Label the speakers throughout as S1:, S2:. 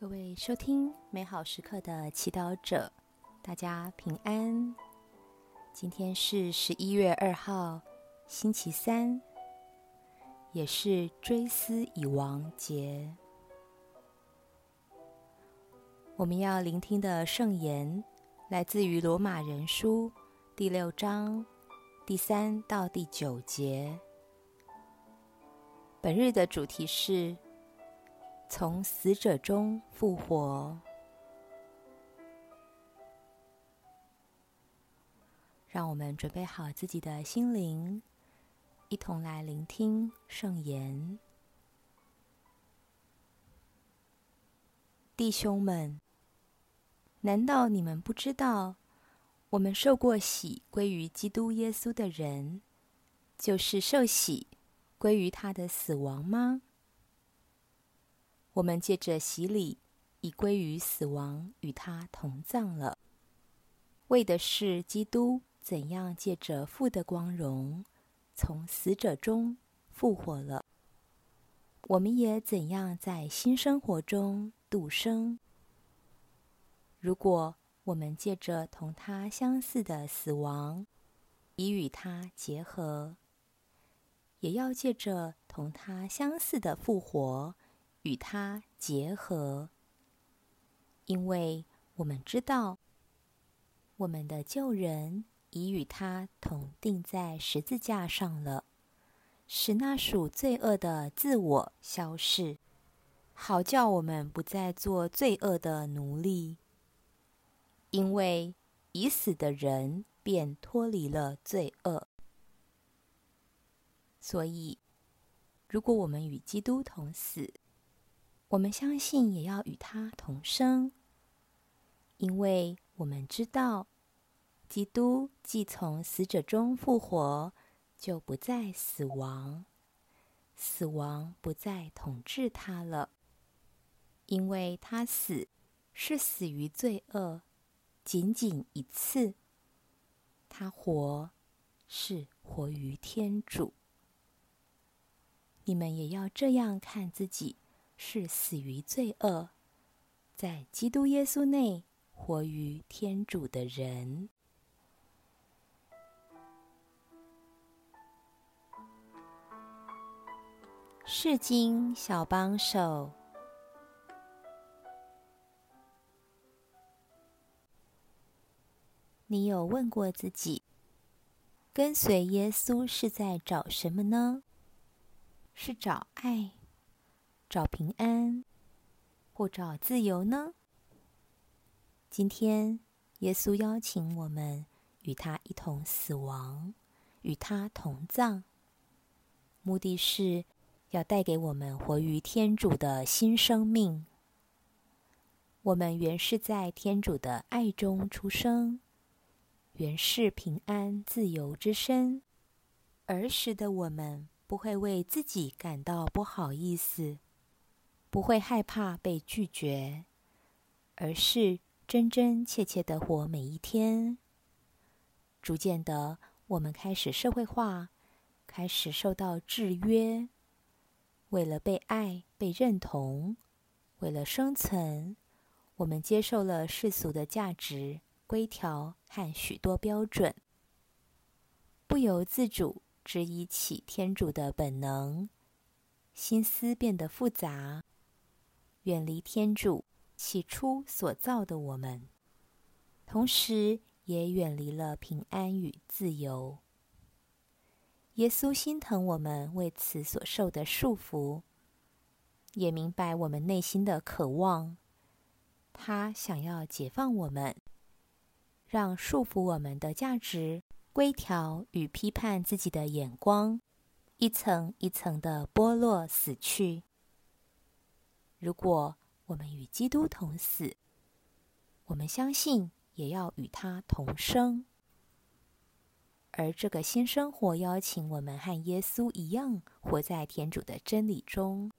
S1: 各位收听美好时刻的祈祷者，大家平安。今天是十一月二号，星期三，也是追思已亡节。我们要聆听的圣言来自于罗马人书第六章第三到第九节。本日的主题是。从死者中复活，让我们准备好自己的心灵，一同来聆听圣言。弟兄们，难道你们不知道，我们受过洗归于基督耶稣的人，就是受洗归于他的死亡吗？我们借着洗礼，已归于死亡，与他同葬了，为的是基督怎样借着父的光荣，从死者中复活了，我们也怎样在新生活中度生。如果我们借着同他相似的死亡，已与他结合，也要借着同他相似的复活。与他结合，因为我们知道，我们的旧人已与他同定在十字架上了，使那属罪恶的自我消逝，好叫我们不再做罪恶的奴隶。因为已死的人便脱离了罪恶，所以，如果我们与基督同死，我们相信，也要与他同生，因为我们知道，基督既从死者中复活，就不再死亡，死亡不再统治他了，因为他死是死于罪恶，仅仅一次；他活是活于天主。你们也要这样看自己。是死于罪恶，在基督耶稣内活于天主的人。世经小帮手，你有问过自己，跟随耶稣是在找什么呢？是找爱？找平安，或找自由呢？今天，耶稣邀请我们与他一同死亡，与他同葬，目的是要带给我们活于天主的新生命。我们原是在天主的爱中出生，原是平安自由之身。儿时的我们不会为自己感到不好意思。不会害怕被拒绝，而是真真切切的活每一天。逐渐的，我们开始社会化，开始受到制约。为了被爱、被认同，为了生存，我们接受了世俗的价值规条和许多标准，不由自主质疑起天主的本能，心思变得复杂。远离天主起初所造的我们，同时也远离了平安与自由。耶稣心疼我们为此所受的束缚，也明白我们内心的渴望。他想要解放我们，让束缚我们的价值规条与批判自己的眼光，一层一层的剥落死去。如果我们与基督同死，我们相信也要与他同生。而这个新生活邀请我们和耶稣一样，活在天主的真理中，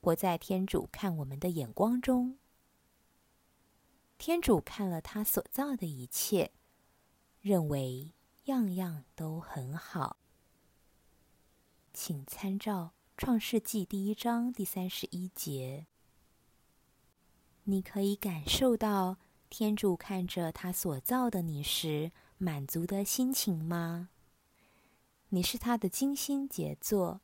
S1: 活在天主看我们的眼光中。天主看了他所造的一切，认为样样都很好。请参照《创世纪》第一章第三十一节。你可以感受到天主看着他所造的你时满足的心情吗？你是他的精心杰作。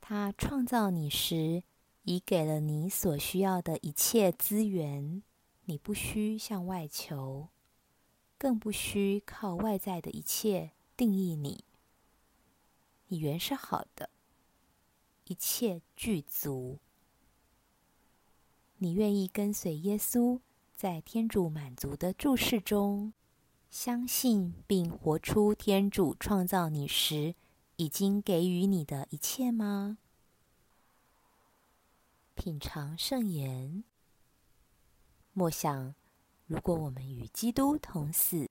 S1: 他创造你时，已给了你所需要的一切资源，你不需向外求，更不需靠外在的一切定义你。你原是好的，一切具足。你愿意跟随耶稣，在天主满足的注视中，相信并活出天主创造你时。已经给予你的一切吗？品尝圣言，默想：如果我们与基督同死，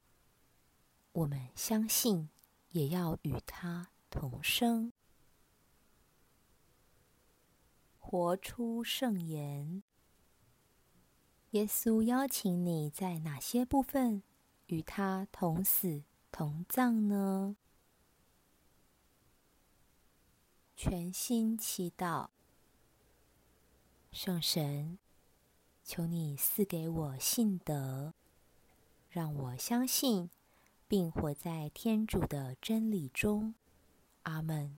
S1: 我们相信也要与他同生。活出圣言。耶稣邀请你在哪些部分与他同死同葬呢？全心祈祷，圣神，求你赐给我信德，让我相信并活在天主的真理中。阿门。